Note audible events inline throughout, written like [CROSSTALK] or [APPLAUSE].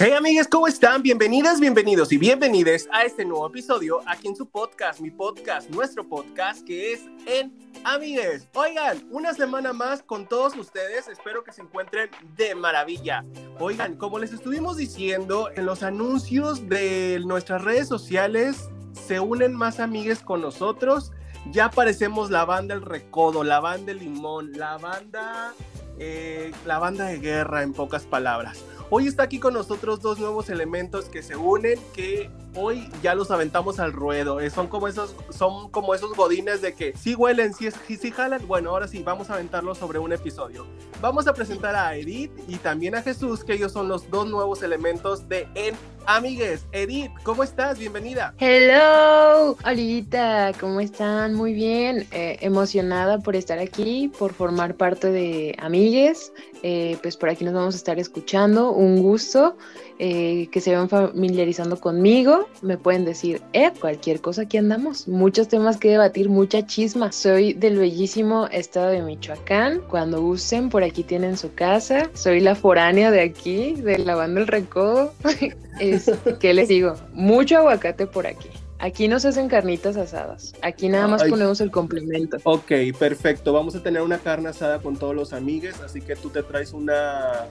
Hey amigues, ¿cómo están? Bienvenidas, bienvenidos y bienvenides a este nuevo episodio aquí en su podcast, mi podcast, nuestro podcast que es en Amigues. Oigan, una semana más con todos ustedes, espero que se encuentren de maravilla. Oigan, como les estuvimos diciendo, en los anuncios de nuestras redes sociales se unen más amigues con nosotros. Ya parecemos la banda El Recodo, la banda El Limón, la banda, eh, la banda de guerra en pocas palabras. Hoy está aquí con nosotros dos nuevos elementos que se unen, que hoy ya los aventamos al ruedo. Eh, son como esos, son como esos godines de que sí huelen, sí, sí jalan. Bueno, ahora sí, vamos a aventarlos sobre un episodio. Vamos a presentar a Edith y también a Jesús, que ellos son los dos nuevos elementos de En Amigues. Edith, ¿cómo estás? Bienvenida. Hello, Olita, ¿cómo están? Muy bien, eh, emocionada por estar aquí, por formar parte de Amigues. Eh, pues por aquí nos vamos a estar escuchando. Un gusto eh, que se van familiarizando conmigo. Me pueden decir, eh, cualquier cosa aquí andamos. Muchos temas que debatir, mucha chisma. Soy del bellísimo estado de Michoacán. Cuando gusten, por aquí tienen su casa. Soy la foránea de aquí, de la banda El Recodo. [LAUGHS] es, ¿Qué les digo? Mucho aguacate por aquí. Aquí no se hacen carnitas asadas. Aquí nada más ponemos el complemento. Ok, perfecto. Vamos a tener una carne asada con todos los amigues, así que tú te traes una,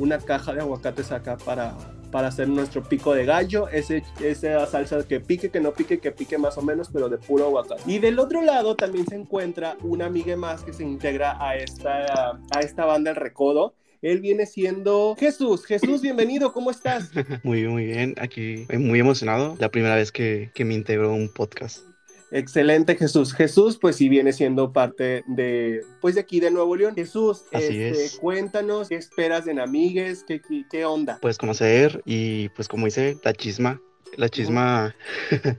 una caja de aguacates acá para, para hacer nuestro pico de gallo. Ese, esa salsa que pique, que no pique, que pique más o menos, pero de puro aguacate. Y del otro lado también se encuentra una amiga más que se integra a esta, a esta banda El Recodo él viene siendo Jesús. Jesús, bienvenido, ¿cómo estás? [LAUGHS] Muy bien, muy bien. Aquí muy emocionado. La primera vez que, que me integro a un podcast. Excelente, Jesús. Jesús, pues sí viene siendo parte de, pues de aquí de Nuevo León. Jesús, este, cuéntanos qué esperas en Amigues, qué, qué, qué onda. Pues conocer y pues como dice, la chisma la chisma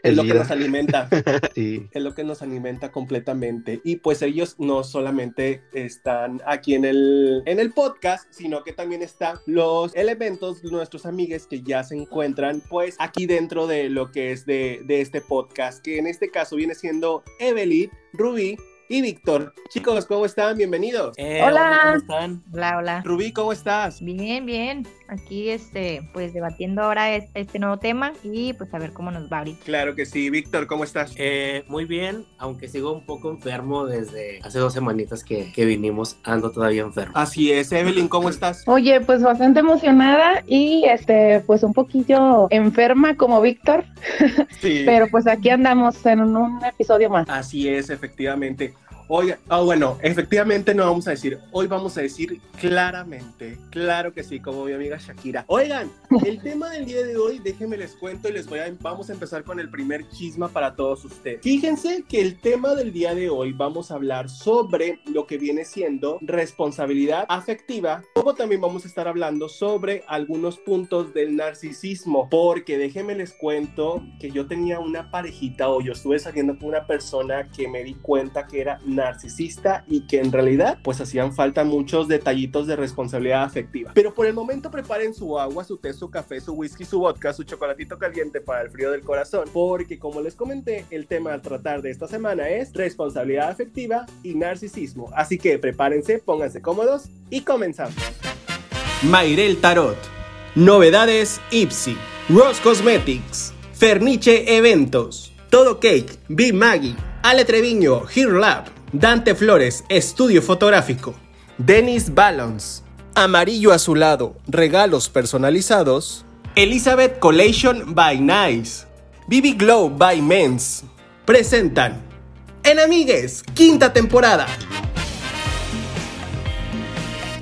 es lo que nos alimenta. [LAUGHS] sí. Es lo que nos alimenta completamente. Y pues ellos no solamente están aquí en el, en el podcast, sino que también están los elementos, nuestros amigues que ya se encuentran pues aquí dentro de lo que es de, de este podcast, que en este caso viene siendo Evelyn, Rubí, y Víctor. Chicos, ¿cómo están? Bienvenidos. Eh, hola. ¿Cómo están? Hola, hola. Rubí, ¿cómo estás? Bien, bien. Aquí, este, pues debatiendo ahora este, nuevo tema y pues a ver cómo nos va ahorita. Claro que sí. Víctor, ¿cómo estás? Eh, muy bien, aunque sigo un poco enfermo desde hace dos semanitas que, que vinimos, ando todavía enfermo. Así es. Evelyn, ¿cómo estás? Oye, pues bastante emocionada y, este, pues un poquillo enferma como Víctor. [LAUGHS] Sí. Pero pues aquí andamos en un episodio más. Así es, efectivamente. Oiga, ah, bueno, efectivamente no vamos a decir, hoy vamos a decir claramente, claro que sí, como mi amiga Shakira. Oigan, el [LAUGHS] tema del día de hoy, déjenme les cuento y les voy a, vamos a empezar con el primer chisma para todos ustedes. Fíjense que el tema del día de hoy vamos a hablar sobre lo que viene siendo responsabilidad afectiva, como también vamos a estar hablando sobre algunos puntos del narcisismo, porque déjenme les cuento que yo tenía una parejita o yo estuve saliendo con una persona que me di cuenta que era narcisista y que en realidad pues hacían falta muchos detallitos de responsabilidad afectiva. Pero por el momento preparen su agua, su té, su café, su whisky, su vodka, su chocolatito caliente para el frío del corazón, porque como les comenté, el tema a tratar de esta semana es responsabilidad afectiva y narcisismo. Así que prepárense, pónganse cómodos y comenzamos. Mairel Tarot. Novedades Ipsy. Rose Cosmetics. Ferniche Eventos. Todo Cake. Be Maggie. Ale Treviño. Here Lab. Dante Flores, estudio fotográfico. Dennis Balance, amarillo azulado, regalos personalizados. Elizabeth Collation by Nice. Bibi Glow by Men's. Presentan En Amigues, quinta temporada.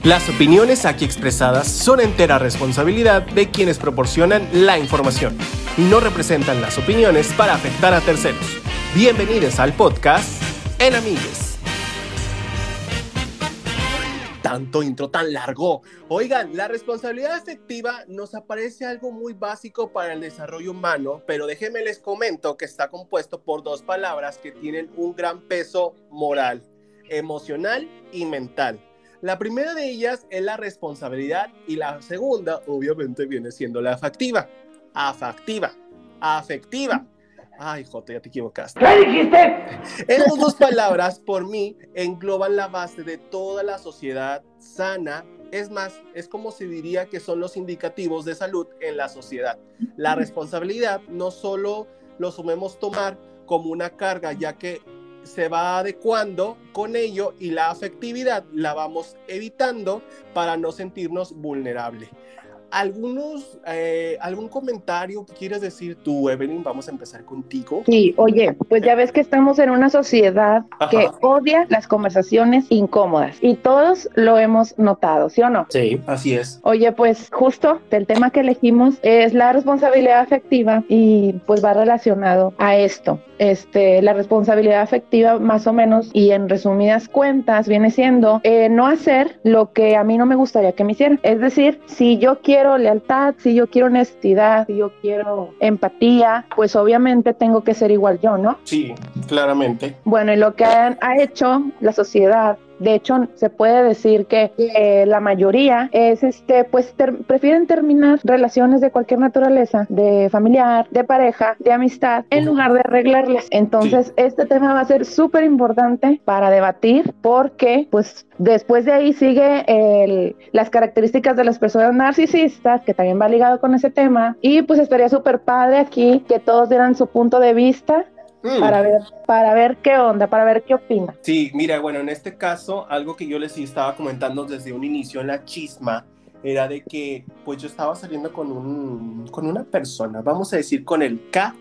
Las opiniones aquí expresadas son entera responsabilidad de quienes proporcionan la información y no representan las opiniones para afectar a terceros. Bienvenidos al podcast en Amigues. Tanto intro tan largo. Oigan, la responsabilidad afectiva nos aparece algo muy básico para el desarrollo humano, pero déjenme les comento que está compuesto por dos palabras que tienen un gran peso moral, emocional y mental. La primera de ellas es la responsabilidad y la segunda obviamente viene siendo la afectiva. Afectiva. Afectiva. Ay, Jote, ya te equivocaste. ¿Qué dijiste? [LAUGHS] Esas dos palabras, por mí, engloban la base de toda la sociedad sana Es más, es como se diría que son los indicativos de salud en la sociedad. La responsabilidad no solo lo sumemos tomar como una carga, ya que se va adecuando con ello y la afectividad la vamos evitando para no sentirnos vulnerables algunos, eh, algún comentario que quieres decir tú, Evelyn, vamos a empezar contigo. Sí, oye, pues ya ves que estamos en una sociedad que odia las conversaciones incómodas y todos lo hemos notado, ¿sí o no? Sí, así es. Oye, pues justo el tema que elegimos es la responsabilidad afectiva y pues va relacionado a esto. Este, la responsabilidad afectiva más o menos y en resumidas cuentas viene siendo eh, no hacer lo que a mí no me gustaría que me hicieran. Es decir, si yo quiero quiero lealtad, si yo quiero honestidad, si yo quiero empatía, pues obviamente tengo que ser igual yo, ¿no? Sí, claramente. Bueno, y lo que ha hecho la sociedad de hecho, se puede decir que la mayoría es, este, pues prefieren terminar relaciones de cualquier naturaleza, de familiar, de pareja, de amistad, en lugar de arreglarlas. Entonces, este tema va a ser súper importante para debatir porque, pues, después de ahí sigue el, las características de las personas narcisistas, que también va ligado con ese tema. Y pues estaría súper padre aquí que todos dieran su punto de vista Mm. para ver para ver qué onda, para ver qué opina. Sí, mira, bueno, en este caso, algo que yo les estaba comentando desde un inicio en la chisma era de que pues yo estaba saliendo con un con una persona, vamos a decir con el K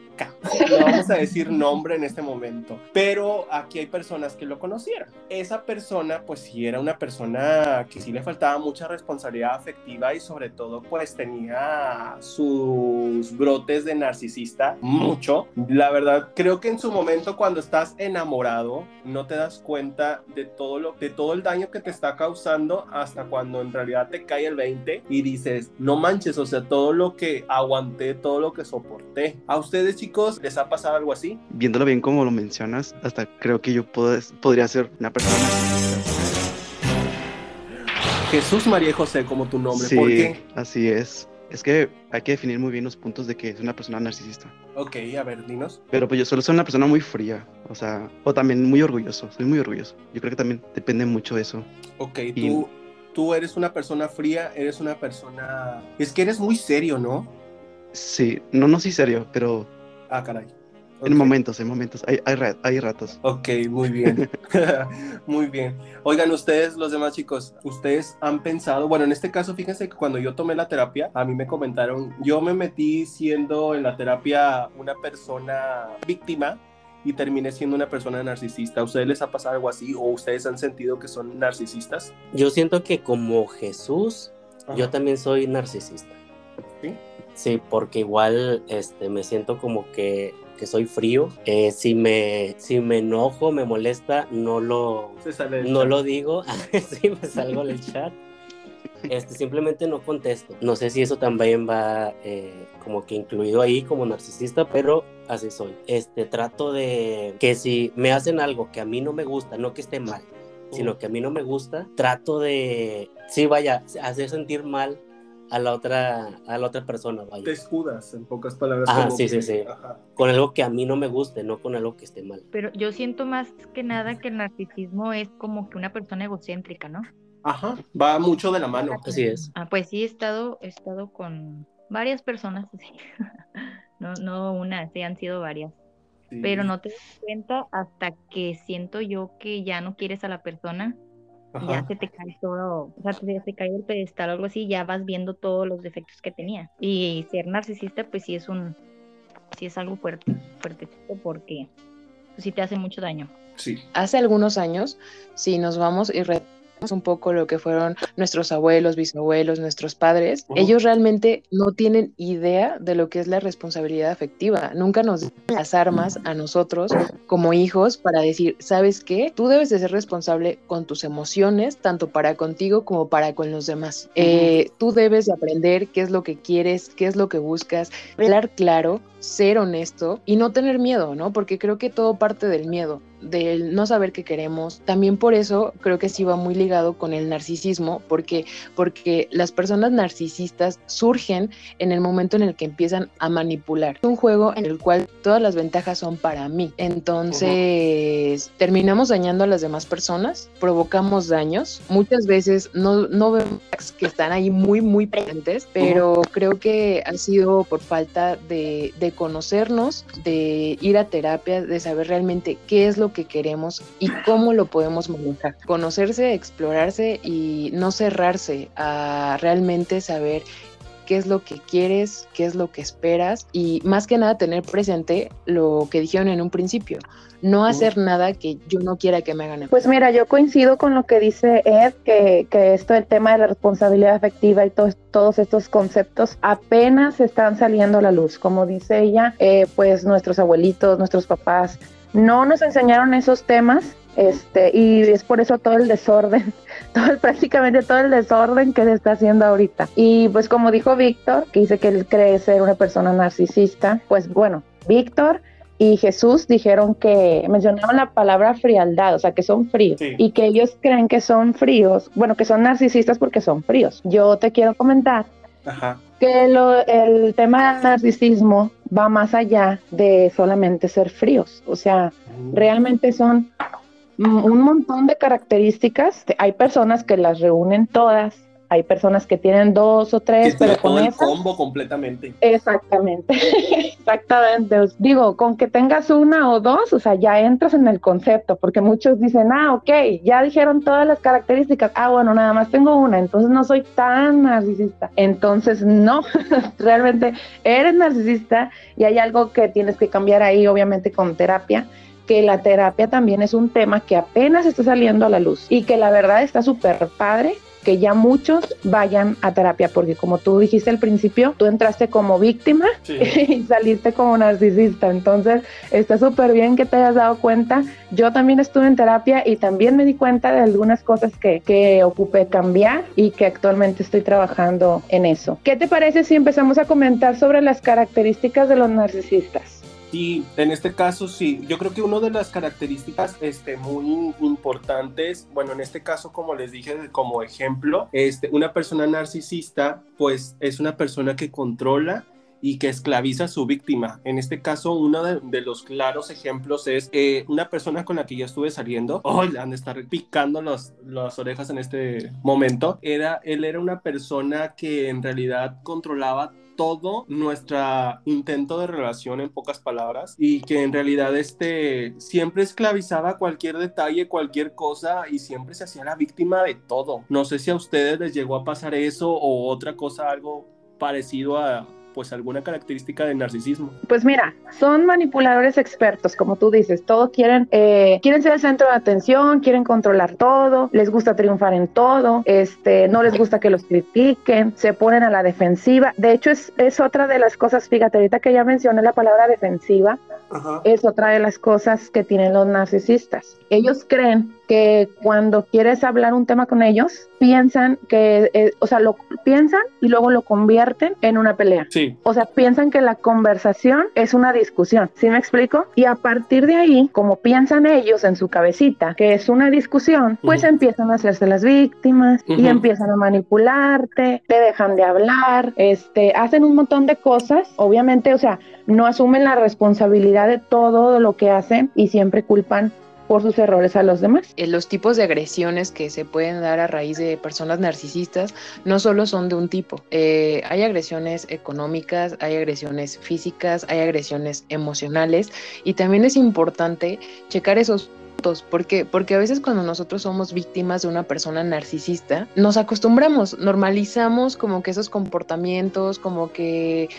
no vamos a decir nombre en este momento, pero aquí hay personas que lo conocieron. Esa persona, pues sí era una persona que sí le faltaba mucha responsabilidad afectiva y sobre todo pues tenía sus brotes de narcisista mucho. La verdad, creo que en su momento cuando estás enamorado no te das cuenta de todo lo de todo el daño que te está causando hasta cuando en realidad te cae el 20 y dices, "No manches, o sea, todo lo que aguanté, todo lo que soporté." A ustedes chicos ¿les ha pasado algo así? Viéndolo bien como lo mencionas, hasta creo que yo puedo, podría ser una persona Jesús María José como tu nombre, sí, ¿por qué? Así es. Es que hay que definir muy bien los puntos de que es una persona narcisista. Ok, a ver, dinos. Pero pues yo solo soy una persona muy fría, o sea, o también muy orgulloso, soy muy orgulloso. Yo creo que también depende mucho de eso. Ok, tú, tú eres una persona fría, eres una persona... Es que eres muy serio, ¿no? Sí, no, no soy serio, pero Ah, caray. En momentos, en momentos, hay, hay, hay, ratos. Ok, muy bien. [LAUGHS] [LAUGHS] muy bien. Oigan, ustedes, los demás chicos, ustedes han pensado, bueno, en este caso, fíjense que cuando yo tomé la terapia, a mí me comentaron, yo me metí siendo en la terapia una persona víctima y terminé siendo una persona narcisista. ¿A ustedes les ha pasado algo así o ustedes han sentido que son narcisistas? Yo siento que como Jesús, yo también soy narcisista. ¿Sí? Sí, porque igual este, me siento como que, que soy frío. Eh, si, me, si me enojo, me molesta, no lo, no lo digo. [LAUGHS] sí, me salgo del chat. Este, simplemente no contesto. No sé si eso también va eh, como que incluido ahí como narcisista, pero así soy. Este, trato de que si me hacen algo que a mí no me gusta, no que esté mal, sino que a mí no me gusta, trato de, sí, vaya, hacer sentir mal a la otra, a la otra persona, vaya. Te escudas, en pocas palabras. Sí, sí, sí. Con algo que a mí no me guste, no con algo que esté mal. Pero yo siento más que nada que el narcisismo es como que una persona egocéntrica, ¿no? Ajá, va mucho de la mano. Así es. Ah, pues sí, he estado, he estado con varias personas [LAUGHS] así. no, no una, sí, han sido varias. Pero no te das cuenta hasta que siento yo que ya no quieres a la persona ya se te cae todo, o sea, se te cae el pedestal o algo así, ya vas viendo todos los defectos que tenía. Y ser narcisista, pues sí es un, sí es algo fuerte, fuerte, porque pues, sí te hace mucho daño. Sí. Hace algunos años, si nos vamos y un poco lo que fueron nuestros abuelos, bisabuelos, nuestros padres, ellos realmente no tienen idea de lo que es la responsabilidad afectiva. Nunca nos dan las armas a nosotros como hijos para decir, ¿sabes qué? Tú debes de ser responsable con tus emociones, tanto para contigo como para con los demás. Eh, tú debes de aprender qué es lo que quieres, qué es lo que buscas, hablar claro, ser honesto y no tener miedo, ¿no? Porque creo que todo parte del miedo del no saber qué queremos. También por eso creo que sí va muy ligado con el narcisismo, porque, porque las personas narcisistas surgen en el momento en el que empiezan a manipular. Es un juego en el cual todas las ventajas son para mí. Entonces, terminamos dañando a las demás personas, provocamos daños. Muchas veces no, no vemos que están ahí muy, muy presentes, pero creo que ha sido por falta de, de conocernos, de ir a terapia, de saber realmente qué es lo que queremos y cómo lo podemos manejar. Conocerse, explorarse y no cerrarse a realmente saber qué es lo que quieres, qué es lo que esperas y más que nada tener presente lo que dijeron en un principio, no hacer nada que yo no quiera que me hagan. Pues mira, yo coincido con lo que dice Ed, que, que esto del tema de la responsabilidad afectiva y todos estos conceptos apenas están saliendo a la luz. Como dice ella, eh, pues nuestros abuelitos, nuestros papás no nos enseñaron esos temas este, y es por eso todo el desorden, [LAUGHS] todo prácticamente todo el desorden que se está haciendo ahorita. Y pues como dijo Víctor, que dice que él cree ser una persona narcisista, pues bueno, Víctor y Jesús dijeron que mencionaron la palabra frialdad, o sea, que son fríos y que ellos creen que son fríos, bueno, que son narcisistas porque son fríos. Yo te quiero comentar que el tema del narcisismo va más allá de solamente ser fríos, o sea, realmente son un montón de características. Hay personas que las reúnen todas. Hay personas que tienen dos o tres, pero con el combo completamente. Exactamente, [LAUGHS] exactamente. digo, con que tengas una o dos, o sea, ya entras en el concepto, porque muchos dicen, ah, ok, ya dijeron todas las características. Ah, bueno, nada más tengo una, entonces no soy tan narcisista. Entonces, no, [LAUGHS] realmente eres narcisista y hay algo que tienes que cambiar ahí, obviamente, con terapia que la terapia también es un tema que apenas está saliendo a la luz y que la verdad está súper padre que ya muchos vayan a terapia, porque como tú dijiste al principio, tú entraste como víctima [LAUGHS] y saliste como narcisista, entonces está súper bien que te hayas dado cuenta. Yo también estuve en terapia y también me di cuenta de algunas cosas que, que ocupé cambiar y que actualmente estoy trabajando en eso. ¿Qué te parece si empezamos a comentar sobre las características de los narcisistas? Sí, en este caso sí. Yo creo que una de las características este, muy importantes, bueno, en este caso, como les dije, como ejemplo, este, una persona narcisista, pues es una persona que controla y que esclaviza a su víctima. En este caso, uno de, los claros ejemplos es eh, una persona con la que yo estuve saliendo. Oh, le han de estar picando los, las orejas en este momento. Era, él era una persona que en realidad controlaba todo nuestro intento de relación en pocas palabras y que en realidad este siempre esclavizaba cualquier detalle, cualquier cosa y siempre se hacía la víctima de todo. No sé si a ustedes les llegó a pasar eso o otra cosa, algo parecido a, pues alguna característica de narcisismo? Pues mira, son manipuladores expertos, como tú dices, todos quieren, eh, quieren ser el centro de atención, quieren controlar todo, les gusta triunfar en todo, este, no les gusta que los critiquen, se ponen a la defensiva. De hecho, es, es otra de las cosas, fíjate, ahorita que ya mencioné la palabra defensiva, es otra de las cosas que tienen los narcisistas. Ellos creen que cuando quieres hablar un tema con ellos, piensan que, eh, o sea, lo piensan y luego lo convierten en una pelea. Sí. O sea, piensan que la conversación es una discusión. ¿Sí me explico? Y a partir de ahí, como piensan ellos en su cabecita que es una discusión, pues empiezan a hacerse las víctimas y empiezan a manipularte, te dejan de hablar, este, hacen un montón de cosas. Obviamente, o sea, no asumen la responsabilidad de todo lo que hacen y siempre culpan por sus errores a los demás. Eh, los tipos de agresiones que se pueden dar a raíz de personas narcisistas no solo son de un tipo. Eh, hay agresiones económicas, hay agresiones físicas, hay agresiones emocionales y también es importante checar esos porque porque a veces cuando nosotros somos víctimas de una persona narcisista nos acostumbramos normalizamos como que esos comportamientos como que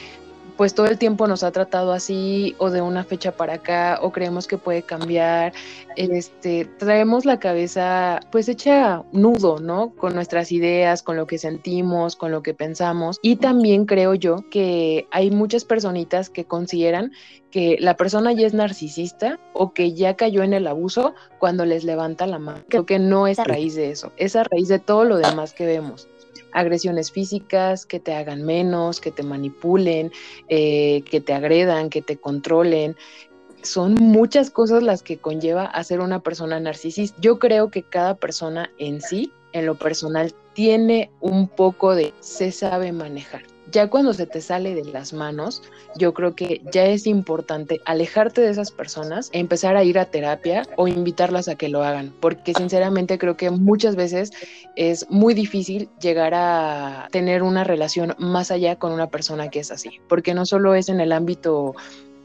pues todo el tiempo nos ha tratado así o de una fecha para acá o creemos que puede cambiar, este, traemos la cabeza pues hecha nudo, ¿no? Con nuestras ideas, con lo que sentimos, con lo que pensamos y también creo yo que hay muchas personitas que consideran que la persona ya es narcisista o que ya cayó en el abuso cuando les levanta la mano. Creo que no es a raíz de eso, es a raíz de todo lo demás que vemos agresiones físicas, que te hagan menos, que te manipulen, eh, que te agredan, que te controlen. son muchas cosas las que conlleva a ser una persona narcisista. Yo creo que cada persona en sí, en lo personal, tiene un poco de se sabe manejar. Ya cuando se te sale de las manos, yo creo que ya es importante alejarte de esas personas, empezar a ir a terapia o invitarlas a que lo hagan, porque sinceramente creo que muchas veces es muy difícil llegar a tener una relación más allá con una persona que es así, porque no solo es en el ámbito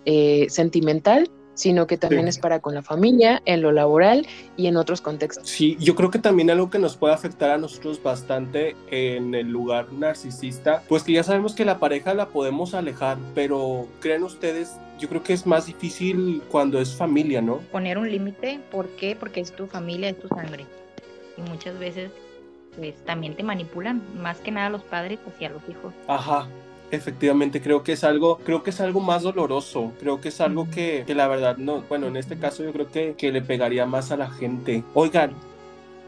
eh, sentimental, sino que también es para con la familia, en lo laboral y en otros contextos. Sí, yo creo que también algo que nos puede afectar a nosotros bastante en el lugar narcisista, pues que ya sabemos que la pareja la podemos alejar, pero creen ustedes, yo creo que es más difícil cuando es familia, ¿no? Poner un límite, ¿por qué? Porque es tu familia, es tu sangre. Y muchas veces pues también te manipulan, más que nada los padres hacia los hijos. Ajá, efectivamente creo que es algo creo que es algo más doloroso creo que es algo que, que la verdad no bueno en este caso yo creo que, que le pegaría más a la gente. Oigan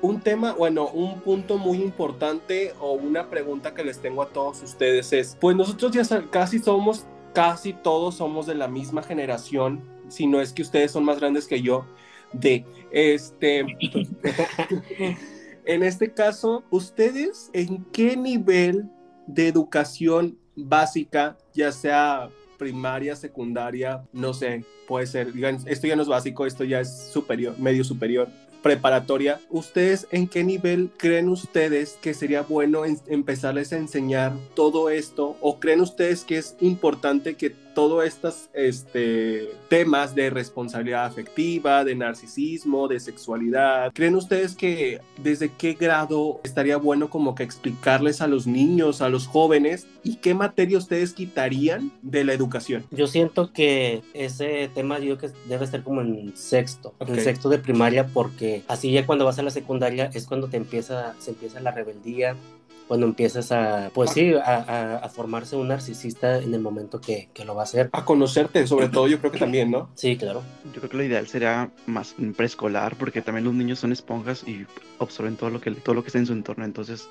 un tema, bueno, un punto muy importante o una pregunta que les tengo a todos ustedes es, pues nosotros ya casi somos, casi todos somos de la misma generación, si no es que ustedes son más grandes que yo, de este, [LAUGHS] en este caso, ¿ustedes en qué nivel de educación básica, ya sea primaria, secundaria, no sé, puede ser, digan, esto ya no es básico, esto ya es superior, medio superior, preparatoria, ¿ustedes en qué nivel creen ustedes que sería bueno empezarles a enseñar todo esto? ¿O creen ustedes que es importante que todos estos este, temas de responsabilidad afectiva, de narcisismo, de sexualidad, ¿creen ustedes que desde qué grado estaría bueno como que explicarles a los niños, a los jóvenes, y qué materia ustedes quitarían de la educación? Yo siento que ese tema yo que debe estar como en sexto, en sexto de primaria, porque así ya cuando vas a la secundaria es cuando te empieza, se empieza la rebeldía, cuando empiezas a, pues sí, a, a, formarse un narcisista en el momento que, que, lo va a hacer. A conocerte, sobre todo, yo creo que también, ¿no? Sí, claro. Yo creo que lo ideal sería más preescolar, porque también los niños son esponjas y absorben todo lo que, todo lo que está en su entorno, entonces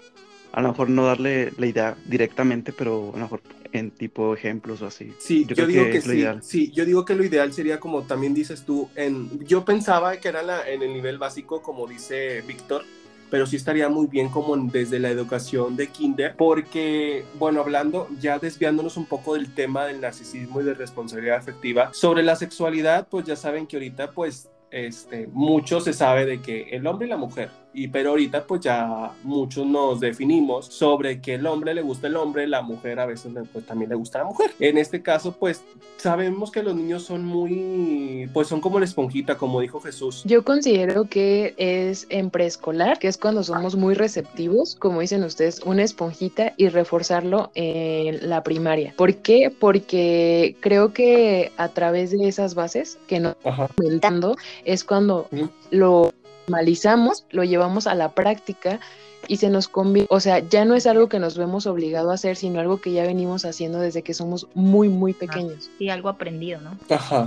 a lo mejor no darle la idea directamente, pero a lo mejor en tipo ejemplos o así. Sí, yo, digo que, sí, sí, yo digo que lo ideal sería como también dices tú, en, yo pensaba que era la, en el nivel básico, como dice Víctor, pero sí estaría muy bien como desde la educación de kinder, porque, bueno, hablando, ya desviándonos un poco del tema del narcisismo y de responsabilidad afectiva, sobre la sexualidad, pues ya saben que ahorita, pues, este, mucho se sabe de que el hombre y la mujer y pero ahorita pues ya muchos nos definimos sobre que el hombre le gusta el hombre, la mujer a veces pues, también le gusta la mujer. En este caso pues sabemos que los niños son muy, pues son como la esponjita, como dijo Jesús. Yo considero que es en preescolar, que es cuando somos muy receptivos, como dicen ustedes, una esponjita y reforzarlo en la primaria. ¿Por qué? Porque creo que a través de esas bases que nos comentando es cuando lo normalizamos, lo llevamos a la práctica y se nos conviene, o sea, ya no es algo que nos vemos obligado a hacer, sino algo que ya venimos haciendo desde que somos muy, muy pequeños. Sí, algo aprendido, ¿no? Ajá,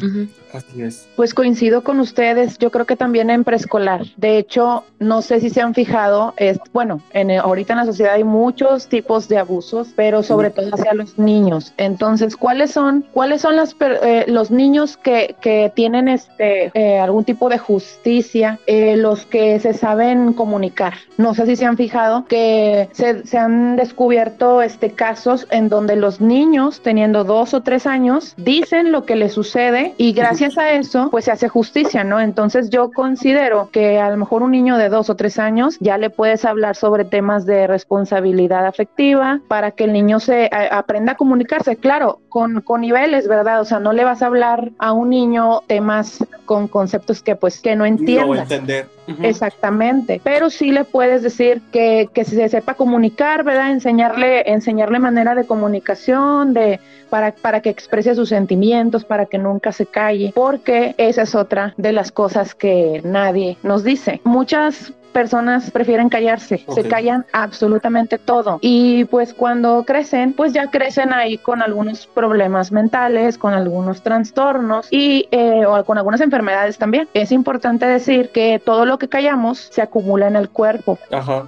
así es. Pues coincido con ustedes, yo creo que también en preescolar. De hecho, no sé si se han fijado, es, bueno, en, ahorita en la sociedad hay muchos tipos de abusos, pero sobre todo hacia los niños. Entonces, ¿cuáles son, cuáles son las, eh, los niños que, que tienen este, eh, algún tipo de justicia, eh, los que se saben comunicar? No sé si se han fijado que se, han descubierto este, casos en donde los niños, teniendo dos o tres años, dicen lo que les sucede y gracias a eso, pues se hace justicia, ¿no? Entonces yo considero que a lo mejor un niño de dos o tres años ya le puedes hablar sobre temas de responsabilidad afectiva para que el niño se aprenda a comunicarse, claro, con, con niveles, ¿verdad? O sea, no le vas a hablar a un niño temas con conceptos que pues que no entienda. No entender. Exactamente, pero sí le puedes decir que, que se sepa comunicar, ¿verdad? Enseñarle, enseñarle manera de comunicación, de para, para que exprese sus sentimientos, para que nunca se calle, porque esa es otra de las cosas que nadie nos dice. Muchas personas prefieren callarse, se callan absolutamente todo. Y pues cuando crecen, pues ya crecen ahí con algunos problemas mentales, con algunos trastornos y eh, o con algunas enfermedades también. Es importante decir que todo lo que callamos se acumula en el cuerpo.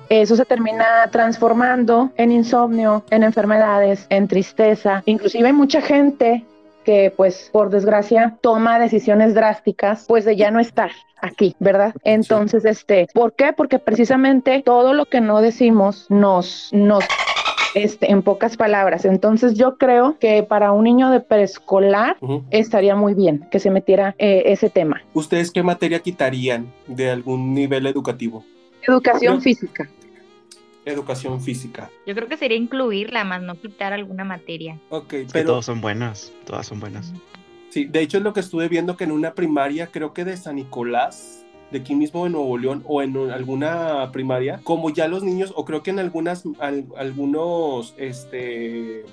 Eso se termina transformando en insomnio, en enfermedades, en tristeza. Inclusive hay mucha gente que pues por desgracia toma decisiones drásticas pues de ya no estar aquí, ¿verdad? Entonces, este, ¿por qué? Porque precisamente todo lo que no decimos nos, nos este, en pocas palabras. Entonces yo creo que para un niño de preescolar estaría muy bien que se metiera eh, ese tema. ¿Ustedes qué materia quitarían de algún nivel educativo? Educación física. Educación física. Yo creo que sería incluirla, más no quitar alguna materia. Ok, pero... todas son buenas, todas son buenas. Sí, de hecho es lo que estuve viendo que en una primaria, creo que de San Nicolás, de aquí mismo en Nuevo León o en alguna primaria, como ya los niños, o creo que en algunas, algunos, este,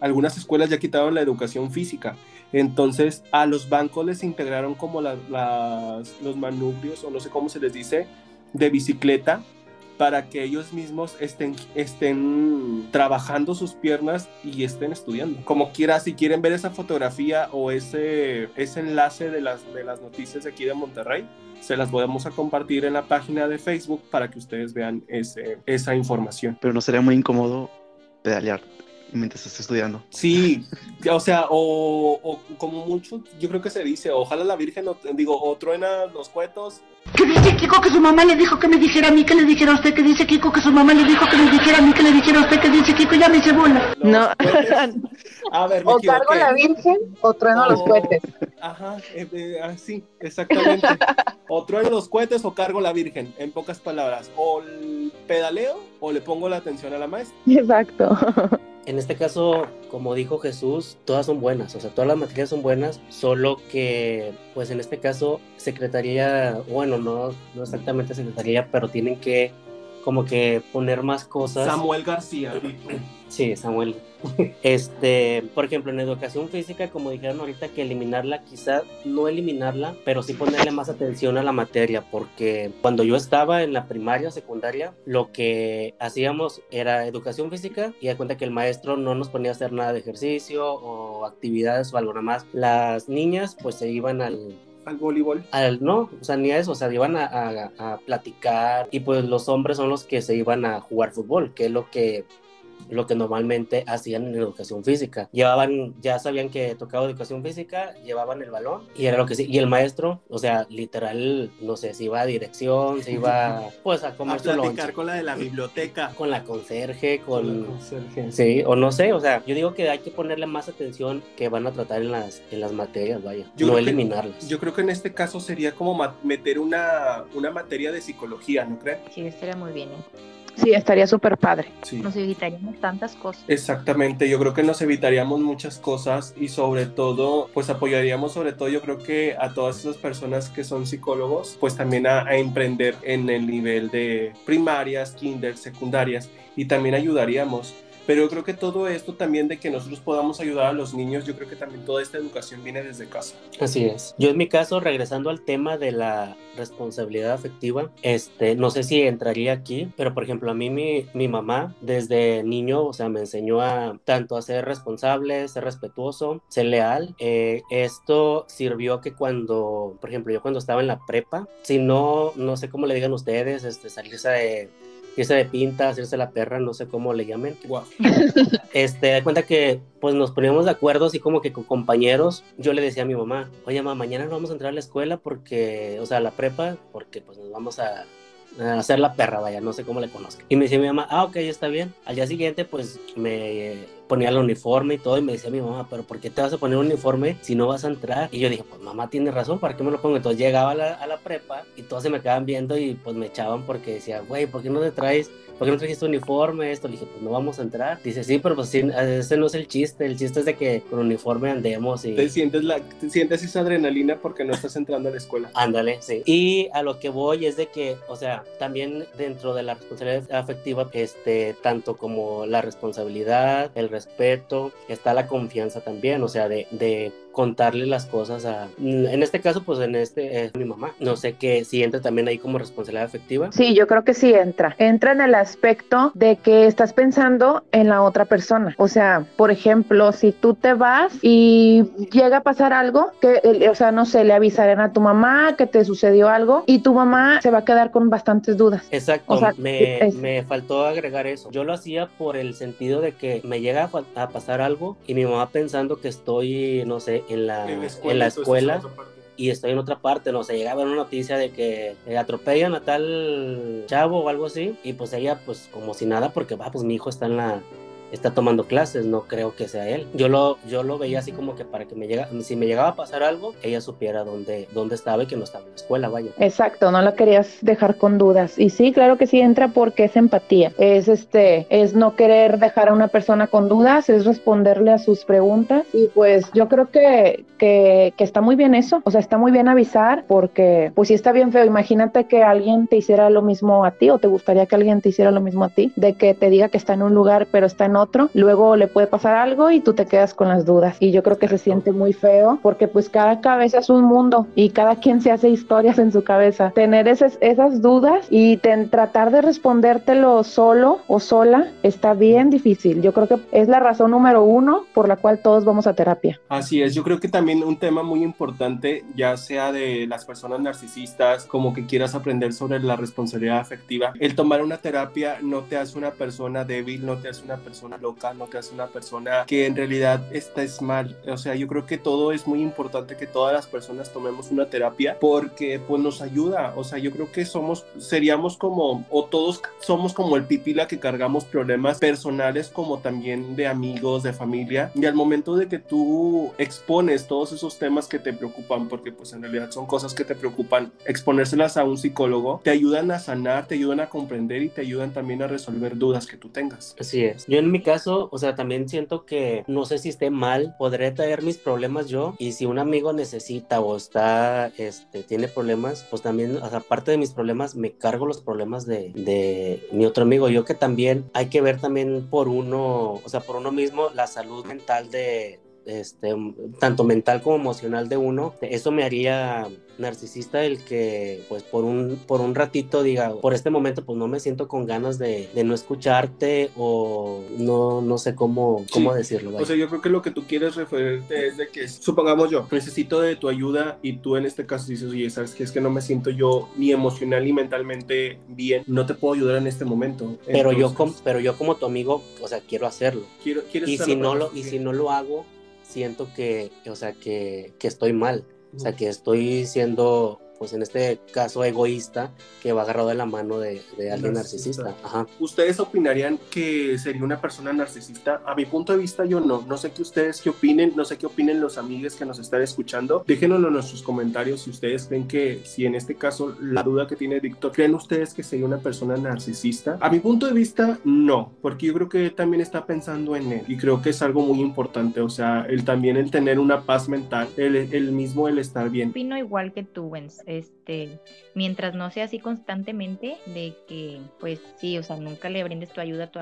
algunas escuelas ya quitaron la educación física. Entonces a los bancos les integraron como las, los manubrios, o no sé cómo se les dice, de bicicleta para que ellos mismos estén, estén trabajando sus piernas y estén estudiando. Como quiera, si quieren ver esa fotografía o ese, ese enlace de las, de las noticias aquí de Monterrey, se las podemos a compartir en la página de Facebook para que ustedes vean ese, esa información. Pero no sería muy incómodo pedalear mientras esté estudiando. Sí, [LAUGHS] o sea, o, como mucho, yo creo que se dice, ojalá la Virgen, digo, o truena los cuetos. ¿Qué dice Kiko que su mamá le dijo que me dijera a mí, que le dijera a usted, que dice Kiko que su mamá le dijo que me dijera a mí, que le dijera a usted, que dice Kiko, ya me hice bola. No. [LAUGHS] a ver, me o cargo la Virgen o trueno los cohetes. Ajá, eh, eh, así, exactamente. o trueno los cohetes o cargo la Virgen, en pocas palabras. O pedaleo o le pongo la atención a la maestra. Exacto. En este caso, como dijo Jesús, todas son buenas, o sea, todas las materias son buenas, solo que, pues en este caso, secretaría, bueno, no, no exactamente secretaría, pero tienen que como que poner más cosas. Samuel García. Sí, Samuel. Este, por ejemplo, en educación física, como dijeron ahorita, que eliminarla, quizá no eliminarla, pero sí ponerle más atención a la materia, porque cuando yo estaba en la primaria, secundaria, lo que hacíamos era educación física y da cuenta que el maestro no nos ponía a hacer nada de ejercicio o actividades o algo nada más. Las niñas pues se iban al al voleibol? Al, no, o sea, ni a eso, o sea, iban a, a, platicar y pues los hombres son los que se iban a jugar fútbol, que es lo que lo que normalmente hacían en educación física. Llevaban, ya sabían que tocaba educación física, llevaban el balón y era lo que sí. Y el maestro, o sea, literal, no sé, si iba a dirección, se iba [LAUGHS] pues a comer a platicar con la de la biblioteca. Con la conserje, con... conserje. Sí, o no sé, o sea, yo digo que hay que ponerle más atención que van a tratar en las, en las materias, vaya, no eliminarlas. yo creo que en este caso sería como meter una, una materia de psicología, ¿no crees? Sí, estaría muy bien. ¿eh? Sí, estaría súper padre. Nos evitaríamos tantas cosas. Exactamente, yo creo que nos evitaríamos muchas cosas y sobre todo, pues apoyaríamos sobre todo, yo creo que a todas esas personas que son psicólogos, pues también a, a emprender en el nivel de primarias, kinder, secundarias y también ayudaríamos pero yo creo que todo esto también de que nosotros podamos ayudar a los niños, yo creo que también toda esta educación viene desde casa. Así es. Yo en mi caso, regresando al tema de la responsabilidad afectiva, este, no sé si entraría aquí, pero por ejemplo, a mí mi, mi mamá desde niño, o sea, me enseñó a tanto a ser responsable, ser respetuoso, ser leal. Eh, esto sirvió que cuando, por ejemplo, yo cuando estaba en la prepa, si no, no sé cómo le digan ustedes, este, salirse de irse de pinta, hacerse la perra, no sé cómo le llamen. Este, da cuenta que pues nos poníamos de acuerdo así como que con compañeros. Yo le decía a mi mamá, oye mamá, mañana no vamos a entrar a la escuela porque, o sea, a la prepa, porque pues nos vamos a, hacer la perra, vaya, no sé cómo le conozco. Y me decía mi mamá, ah, ok, está bien. Al día siguiente, pues me ponía el uniforme y todo, y me decía mi mamá, pero ¿por qué te vas a poner un uniforme si no vas a entrar? Y yo dije, pues mamá tiene razón, ¿para qué me lo pongo? Entonces llegaba a la, a la prepa y todos se me quedaban viendo y pues me echaban porque decía, güey, ¿por qué no te traes ¿por qué no trajiste uniforme? Esto, le dije, pues no vamos a entrar. Dice, sí, pero pues ese no es el chiste, el chiste es de que con uniforme andemos y... Te sientes, la, te sientes esa adrenalina porque no estás entrando a la escuela. Ándale, sí. Y a lo que voy es de que, o sea, también dentro de la responsabilidad afectiva, este, tanto como la responsabilidad, el respeto, está la confianza también, o sea, de, de contarle las cosas a, en este caso, pues en este es mi mamá. No sé que si entra también ahí como responsabilidad afectiva. Sí, yo creo que sí entra. Entra en el aspecto de que estás pensando en la otra persona. O sea, por ejemplo, si tú te vas y llega a pasar algo, que, o sea, no sé, le avisarán a tu mamá que te sucedió algo y tu mamá se va a quedar con bastantes dudas. Exacto, o sea, me, me, faltó agregar eso. Yo lo hacía por el sentido de que me llega a, pasar algo y mi mamá pensando que estoy, no sé, en la, en la escuela y estoy en otra parte, no sé, llegaba una noticia de que eh, atropellan a tal chavo o algo así, y pues ella, pues como si nada, porque va, pues mi hijo está en la, está tomando clases, no creo que sea él. Yo lo, yo lo veía así como que para que me llega, si me llegaba a pasar algo, ella supiera dónde, dónde estaba y que no estaba en la escuela, vaya. Exacto, no la querías dejar con dudas. Y sí, claro que sí entra porque es empatía. Es este, es no querer dejar a una persona con dudas, es responderle a sus preguntas. Y pues yo creo que, que, que está muy bien eso. O sea, está muy bien avisar porque, pues sí está bien feo. Imagínate que alguien te hiciera lo mismo a ti o te gustaría que alguien te hiciera lo mismo a ti, de que te diga que está en un lugar pero está en otro, luego le puede pasar algo y tú te quedas con las dudas. Y yo creo que se siente muy feo porque pues cada cabeza es un mundo y cada quien se hace historias en su cabeza. Tener esas, esas dudas y tratar de respondértelo solo o sola está bien difícil. Yo creo que es la razón número uno por la cual todos vamos a terapia. Así es, yo creo que también un tema muy importante, ya sea de las personas narcisistas, como que quieras aprender sobre la responsabilidad afectiva, el tomar una terapia no te hace una persona débil, no te hace una persona loca, no te hace una persona que en realidad estés mal. O sea, yo creo que todo es muy importante que todas las personas tomemos una terapia porque pues nos ayuda. O sea, yo creo que somos, seríamos como, o todos somos como el pipila que cargamos problemas personales como también de amigos, de familia. Y al momento de que tú expones todos esos temas que te preocupan, porque pues en realidad son cosas que te preocupan, exponérselas a un psicólogo, te ayudan a sanar, te ayudan a comprender y te ayudan también a resolver dudas que tú tengas. Así es. Yo en mi caso, o sea, también siento que no sé si esté mal, podré traer mis problemas yo y si un amigo necesita o está, este, tiene problemas, pues también, o sea, aparte de mis problemas, me cargo los problemas de, de mi otro amigo. Yo que también hay que ver también por uno, o sea, por uno mismo la salud mental de, este, tanto mental como emocional de uno. Eso me haría narcisista el que pues por un, por un ratito diga, por este momento pues no me siento con ganas de, de no escucharte o no, no sé cómo, cómo decirlo. O sea, yo creo que lo que tú quieres referirte es de que, supongamos yo, necesito de tu ayuda y tú en este caso dices, oye, sabes que es que no me siento yo ni emocional ni mentalmente bien, no te puedo ayudar en este momento. Pero, yo, como, pero yo como tu amigo, o sea, quiero hacerlo. Quiero, y, si no lo, y si no lo hago, siento que, o sea, que, que estoy mal. O sea, que estoy siendo pues en este caso egoísta, que va agarrado de la mano de, alguien narcisista. ¿Ustedes opinarían que sería una persona narcisista? A mi punto de vista yo no. No sé qué ustedes qué opinen, no sé qué opinen los amigos que nos están escuchando. Déjenoslo en nuestros comentarios si ustedes creen que, si en este caso la duda que tiene Víctor, ¿creen ustedes que sería una persona narcisista? A mi punto de vista no, porque yo creo que él también está pensando en él y creo que es algo muy importante, o sea, él también el tener una paz mental, el, el mismo el estar bien. Opino igual que tú, Wens este, mientras no sea así constantemente, de que, pues sí, o sea, nunca le brindes tu ayuda a tu,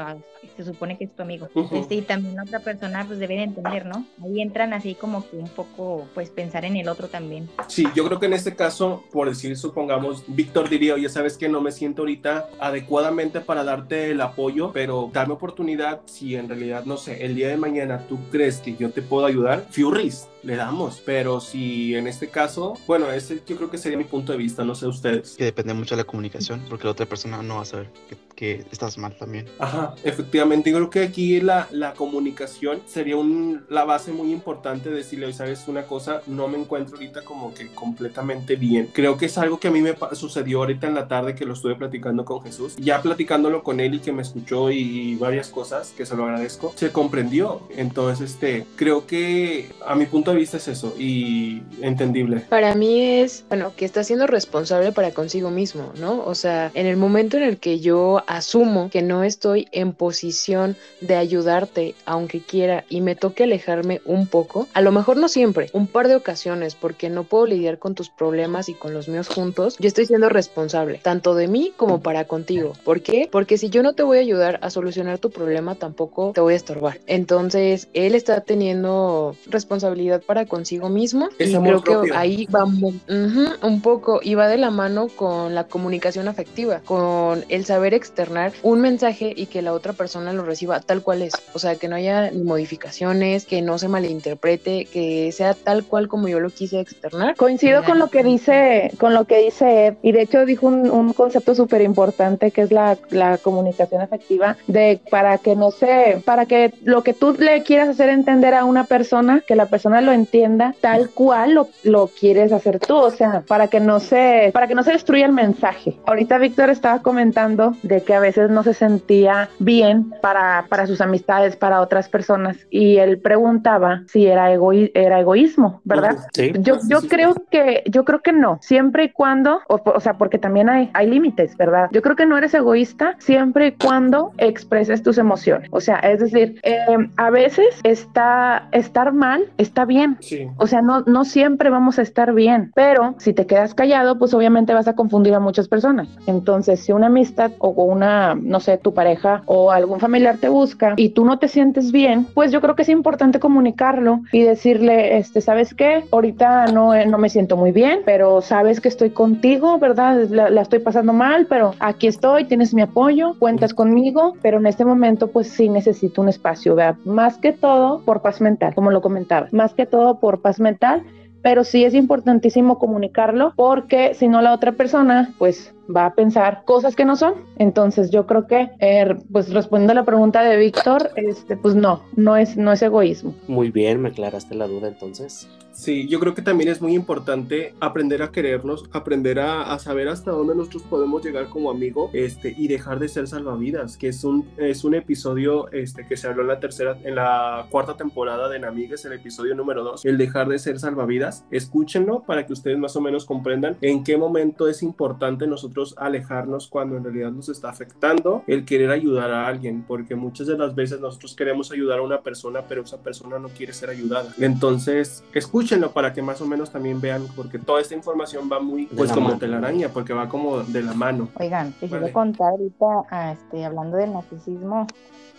se supone que es tu amigo. Este, y también otra persona, pues debe de entender, ¿no? Ahí entran así como que un poco, pues pensar en el otro también. Sí, yo creo que en este caso, por decir, supongamos, Víctor diría, oye, sabes que no me siento ahorita adecuadamente para darte el apoyo, pero dame oportunidad si en realidad, no sé, el día de mañana tú crees que yo te puedo ayudar, Furries, le damos. Pero si en este caso, bueno, ese yo creo que sería mi punto de vista, no sé ustedes. Que depende mucho de la comunicación, porque la otra persona no va a saber que, estás mal también. Ajá, efectivamente, yo creo que aquí la, la comunicación sería un, la base muy importante de decirle, sabes una cosa, no me encuentro ahorita como que completamente bien. Creo que es algo que a mí me sucedió ahorita en la tarde que lo estuve platicando con Jesús, ya platicándolo con él y que me escuchó y varias cosas, que se lo agradezco, se comprendió. Entonces, este, creo que a mi punto de vista es eso y entendible. Para mí es, bueno, que está siendo responsable para consigo mismo, ¿no? O sea, en el momento en el que yo asumo que no estoy en posición de ayudarte, aunque quiera, y me toque alejarme un poco, a lo mejor no siempre, un par de ocasiones, porque no puedo lidiar con tus problemas y con los míos juntos, yo estoy siendo responsable, tanto de mí como para contigo. ¿Por qué? Porque si yo no te voy a ayudar a solucionar tu problema, tampoco te voy a estorbar. Entonces, él está teniendo responsabilidad para consigo mismo y creo que ahí vamos un poco y va de la mano con la comunicación afectiva, con el saber externar un mensaje y que la otra persona lo reciba tal cual es. O sea, que no haya modificaciones, que no se malinterprete, que sea tal cual como yo lo quise externar. Coincido con lo que dice, con lo que dice Ed, y de hecho dijo un, un concepto súper importante que es la, la comunicación afectiva, de para que no se, para que lo que tú le quieras hacer entender a una persona, que la persona lo entienda tal cual lo, lo quieres hacer tú, o sea, para que no se, para que no se destruya el mensaje. Ahorita Víctor estaba comentando de que a veces no se sentía bien para, para sus amistades, para otras personas, y él preguntaba si era, era egoísmo, ¿verdad? Sí. Yo, yo creo que, yo creo que no, siempre y cuando, o, o sea, porque también hay, hay límites, ¿verdad? Yo creo que no eres egoísta siempre y cuando expreses tus emociones. O sea, es decir, eh, a veces está, estar mal está bien. Sí. O sea, no, no siempre vamos a estar bien, pero si te quedas callado, pues obviamente vas a confundir a muchas personas. Entonces, si una amistad o no sé, tu pareja o algún familiar te busca y tú no te sientes bien, pues yo creo que es importante comunicarlo y decirle, este, ¿sabes qué? Ahorita no, eh, no me siento muy bien, pero sabes que estoy contigo, ¿verdad? La, la estoy pasando mal, pero aquí estoy, tienes mi apoyo, cuentas conmigo, pero en este momento pues sí necesito un espacio, ¿verdad? Más que todo por paz mental, como lo comentaba, más que todo por paz mental pero sí es importantísimo comunicarlo porque si no la otra persona pues va a pensar cosas que no son. Entonces yo creo que eh, pues respondiendo a la pregunta de Víctor, este pues no, no es no es egoísmo. Muy bien, me aclaraste la duda entonces. Sí, yo creo que también es muy importante aprender a querernos, aprender a, a, saber hasta dónde nosotros podemos llegar como amigo, este, y dejar de ser salvavidas, que es un, es un episodio este, que se habló en la tercera, en la cuarta temporada de Namigues, el episodio número dos, el dejar de ser salvavidas. Escúchenlo para que ustedes más o menos comprendan en qué momento es importante nosotros alejarnos cuando en realidad nos está afectando el querer ayudar a alguien, porque muchas de las veces nosotros queremos ayudar a una persona, pero esa persona no quiere ser ayudada. Entonces, escúchenlo para que más o menos también vean, porque toda esta información va muy, pues como mano. telaraña, porque va como de la mano. Oigan, les vale. quiero contar ahorita, ah, este, hablando del narcisismo,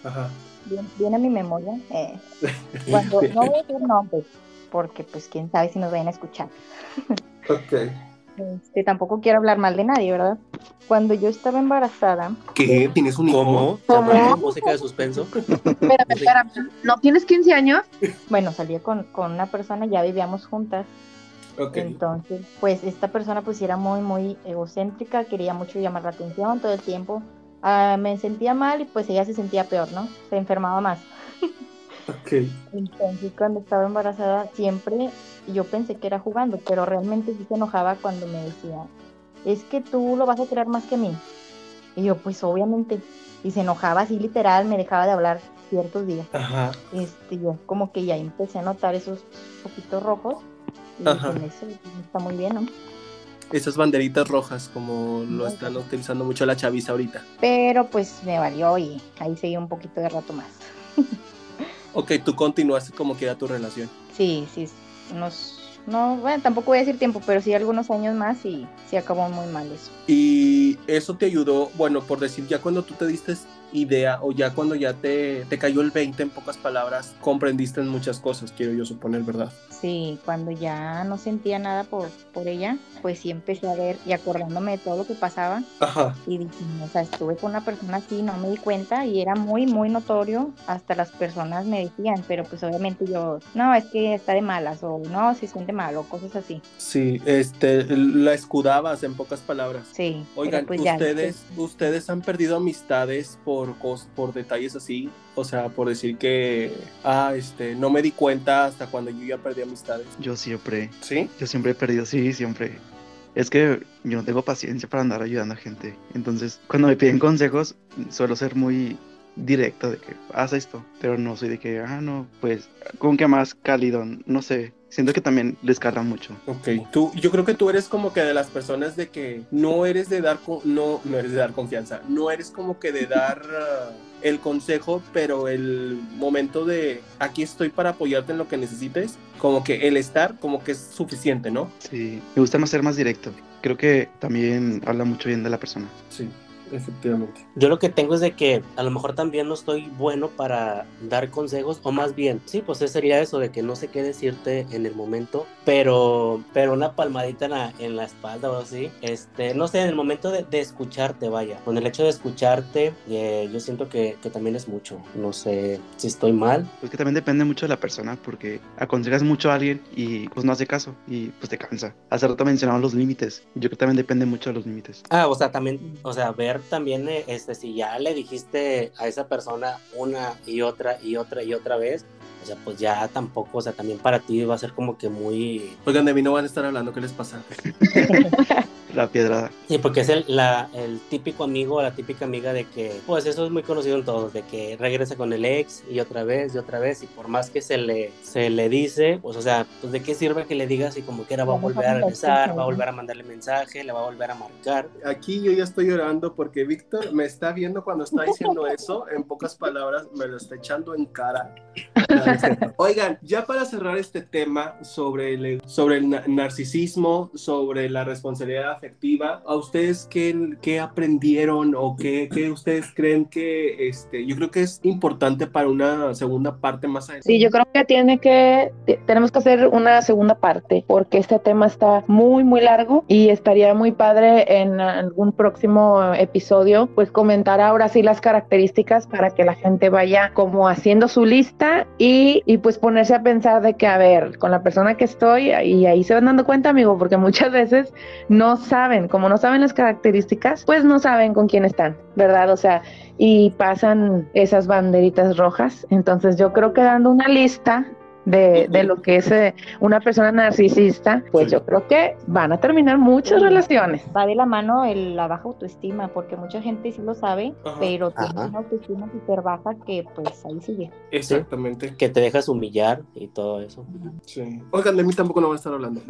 Ajá. Viene, viene a mi memoria, eh, [LAUGHS] cuando, no voy a decir nombres, porque pues quién sabe si nos vayan a escuchar. ok. Este, tampoco quiero hablar mal de nadie, ¿verdad? Cuando yo estaba embarazada. ¿Qué? ¿Tienes un hijo? ¿Cómo? ¿Música de suspenso? espérame, [LAUGHS] espérame. ¿No tienes 15 años? Bueno, salía con, con una persona, ya vivíamos juntas. Okay. Entonces, pues esta persona pues era muy, muy egocéntrica, quería mucho llamar la atención todo el tiempo. Uh, me sentía mal y pues ella se sentía peor, ¿no? Se enfermaba más. [LAUGHS] Okay. Entonces cuando estaba embarazada siempre yo pensé que era jugando, pero realmente sí se enojaba cuando me decía, es que tú lo vas a querer más que a mí. Y yo, pues obviamente, y se enojaba así literal, me dejaba de hablar ciertos días. Ajá. Este, yo como que ya empecé a notar esos poquitos rojos. Y Ajá. con eso está muy bien, ¿no? Esas banderitas rojas, como lo están utilizando mucho la chaviza ahorita. Pero pues me valió y ahí seguí un poquito de rato más. [LAUGHS] ok, tú continuaste como que era tu relación. Sí, sí, unos, no, bueno, tampoco voy a decir tiempo, pero sí algunos años más y sí acabó muy mal eso. Y eso te ayudó, bueno, por decir, ya cuando tú te diste idea o ya cuando ya te, te cayó el 20 en pocas palabras, comprendiste muchas cosas, quiero yo suponer, ¿verdad? Sí, cuando ya no sentía nada por, por ella, pues sí empecé a ver y acordándome de todo lo que pasaba. Ajá. Y dije, o sea, estuve con una persona así, no me di cuenta y era muy, muy notorio. Hasta las personas me decían, pero pues obviamente yo, no, es que está de malas o no, se siente mal o cosas así. Sí, este, la escudabas en pocas palabras. Sí. Oigan, pues ustedes, ya, ustedes han perdido amistades por, por detalles así, o sea, por decir que, ah, este, no me di cuenta hasta cuando yo ya perdí amistades. Yo siempre. ¿Sí? Yo siempre he perdido, sí, siempre. Es que yo no tengo paciencia para andar ayudando a gente. Entonces, cuando me piden consejos, suelo ser muy directo de que haz esto, pero no soy de que, ah, no, pues, como que más cálido, no sé. Siento que también les carga mucho. Ok, tú, yo creo que tú eres como que de las personas de que no eres de dar, no, no eres de dar confianza, no eres como que de dar uh, [LAUGHS] el consejo, pero el momento de aquí estoy para apoyarte en lo que necesites, como que el estar, como que es suficiente, ¿no? Sí, me gusta más ser más directo. Creo que también habla mucho bien de la persona. Sí. Efectivamente. Yo lo que tengo es de que a lo mejor también no estoy bueno para dar consejos, o más bien, sí, pues sería eso, de que no sé qué decirte en el momento, pero, pero una palmadita en la, en la espalda o así, este, no sé, en el momento de, escucharte, vaya, con el hecho de escucharte, eh, yo siento que, que, también es mucho, no sé si estoy mal. Pues que también depende mucho de la persona, porque aconsejas mucho a alguien y pues no hace caso y pues te cansa. Hace rato mencionaban los límites, yo creo que también depende mucho de los límites. Ah, o sea, también, o sea, ver también, eh, este, si ya le dijiste a esa persona una y otra y otra y otra vez, o sea, pues ya tampoco, o sea, también para ti va a ser como que muy... Oigan, de mí no van a estar hablando, ¿qué les pasa? [LAUGHS] la piedrada. Sí, porque es el, la, el típico amigo o la típica amiga de que, pues eso es muy conocido en todos, de que regresa con el ex y otra vez y otra vez, y por más que se le, se le dice, pues o sea, pues de qué sirve que le digas y como quiera va a volver a regresar, va a volver a mandarle mensaje, le va a volver a marcar. Aquí yo ya estoy llorando porque Víctor me está viendo cuando está diciendo eso, en pocas palabras me lo está echando en cara. Oigan, ya para cerrar este tema sobre el, sobre el narcisismo, sobre la responsabilidad ¿A ustedes qué, qué aprendieron o qué, qué, ustedes creen que, este, yo creo que es importante para una segunda parte más adelante? Sí, yo creo que tiene que, tenemos que hacer una segunda parte porque este tema está muy, muy largo y estaría muy padre en algún próximo episodio, pues comentar ahora sí las características para que la gente vaya como haciendo su lista y, y pues ponerse a pensar de que, a ver, con la persona que estoy, y ahí se van dando cuenta, amigo, porque muchas veces no saben saben, como no saben las características, pues no saben con quién están, ¿verdad? O sea, y pasan esas banderitas rojas. Entonces yo creo que dando una lista de, lo que es eh, una persona narcisista, pues yo creo que van a terminar muchas relaciones. Va de la mano el, la baja autoestima, porque mucha gente sí lo sabe, pero tiene una autoestima súper baja que pues ahí sigue. Exactamente. Que te dejas humillar y todo eso. Sí. Oigan, de mí tampoco no van a estar hablando.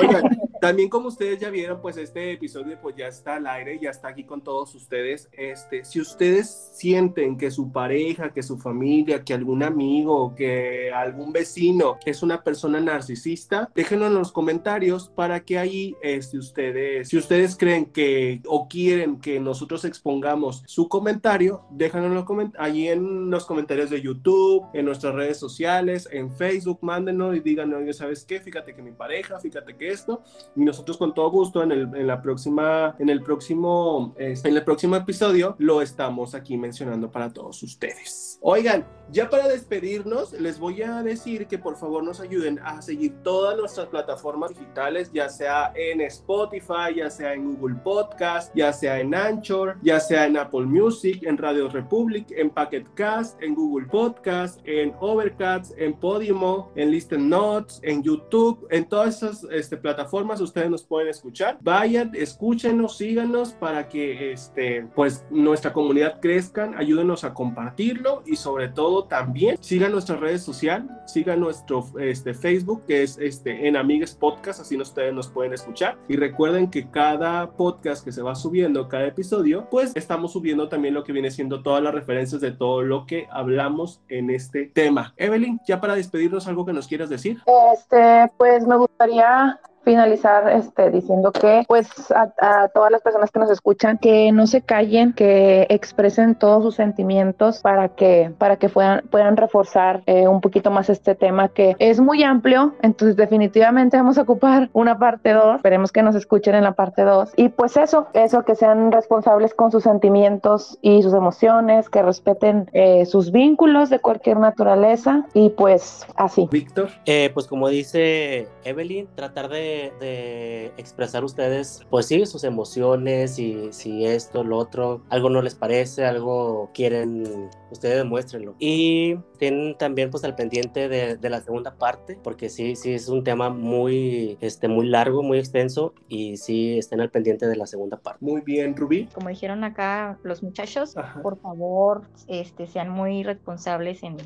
Oigan, [LAUGHS] también como ustedes ya vieron, pues este episodio pues ya está al aire, ya está aquí con todos ustedes. Este, si ustedes sienten que su pareja, que su familia, que algún amigo, que algún vecino es una persona narcisista, déjenlo en los comentarios para que ahí, este, ustedes, si ustedes creen que o quieren que nosotros expongamos su comentario, déjenlo en los allí en los comentarios de YouTube, en nuestras redes sociales, en Facebook, mándenos y díganos, ¿sabes qué? Fíjate que mi pareja, fíjate que esto, y nosotros con todo gusto en el, en la próxima, en el próximo, en el próximo episodio lo estamos aquí mencionando para todos ustedes. Oigan, ya para despedirnos, les voy a decir que por favor nos ayuden a seguir todas nuestras plataformas digitales, ya sea en Spotify, ya sea en Google Podcast, ya sea en Anchor, ya sea en Apple Music, en Radio Republic, en Pocket Cast, en Google Podcast, en Overcast, en Podimo, en Listen Notes, en YouTube, en todas esas este, plataformas ustedes nos pueden escuchar. Vayan, escúchenos, síganos para que este, pues nuestra comunidad crezca, ayúdenos a compartirlo y sobre todo también sigan nuestras redes sociales, sigan nuestro este, Facebook que es este, en Amigues Podcast, así ustedes nos pueden escuchar. Y recuerden que cada podcast que se va subiendo, cada episodio, pues estamos subiendo también lo que viene siendo todas las referencias de todo lo que hablamos en este tema. Evelyn, ya para despedirnos, algo que nos quieras decir. Este, pues me gustaría finalizar este, diciendo que pues a, todas las personas que nos escuchan que no se callen, que expresen todos sus sentimientos para que, para que puedan, puedan reforzar eh, un poquito más este tema que es muy amplio, entonces definitivamente vamos a ocupar una parte 2, esperemos que nos escuchen en la parte 2 y pues eso, eso, que sean responsables con sus sentimientos y sus emociones, que respeten eh, sus vínculos de cualquier naturaleza y pues así. Víctor. Eh, pues como dice Evelyn, tratar de de, expresar ustedes, pues sí, sus emociones y si esto, lo otro, algo no les parece, algo quieren, ustedes demuéstrenlo. Y tienen también pues al pendiente de, de, la segunda parte, porque sí, sí es un tema muy, este, muy largo, muy extenso y sí estén al pendiente de la segunda parte. Muy bien, Rubí. Como dijeron acá los muchachos, por favor, este, sean muy responsables en,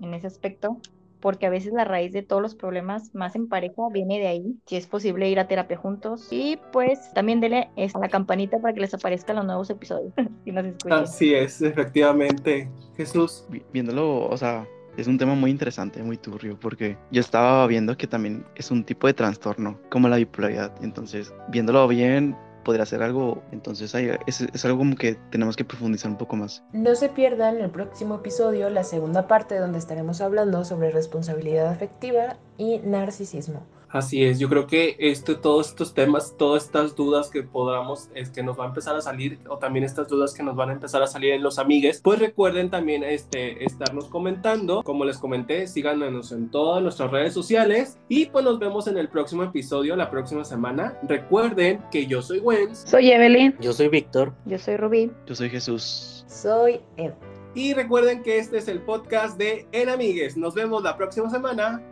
en ese aspecto porque a veces la raíz de todos los problemas más en pareja viene de ahí. Si es posible ir a terapia juntos. Y pues también dele a la campanita para que les aparezcan los nuevos episodios. [LAUGHS] si nos escuchan. Así es, efectivamente. Jesús. Viéndolo, o sea, es un tema muy interesante, muy turbio, porque yo estaba viendo que también es un tipo de trastorno, como la bipolaridad. Entonces, viéndolo bien, podría ser algo, entonces es, es, algo como que tenemos que profundizar un poco más. No se pierdan el próximo episodio, la segunda parte donde estaremos hablando sobre responsabilidad afectiva y narcisismo. Así es, yo creo que este, todos estos temas, todas estas dudas que podamos, es que nos va a empezar a salir, o también estas dudas que nos van a empezar a salir en los amigues, pues recuerden también este, estarnos comentando, como les comenté, síganos en todas nuestras redes sociales y pues nos vemos en el próximo episodio, la próxima semana. Recuerden que yo soy Wens. Soy Evelyn. Yo soy Víctor. Yo soy Rubí. Yo soy Jesús. Soy Ed. Y recuerden que este es el podcast de En Amigues. Nos vemos la próxima semana.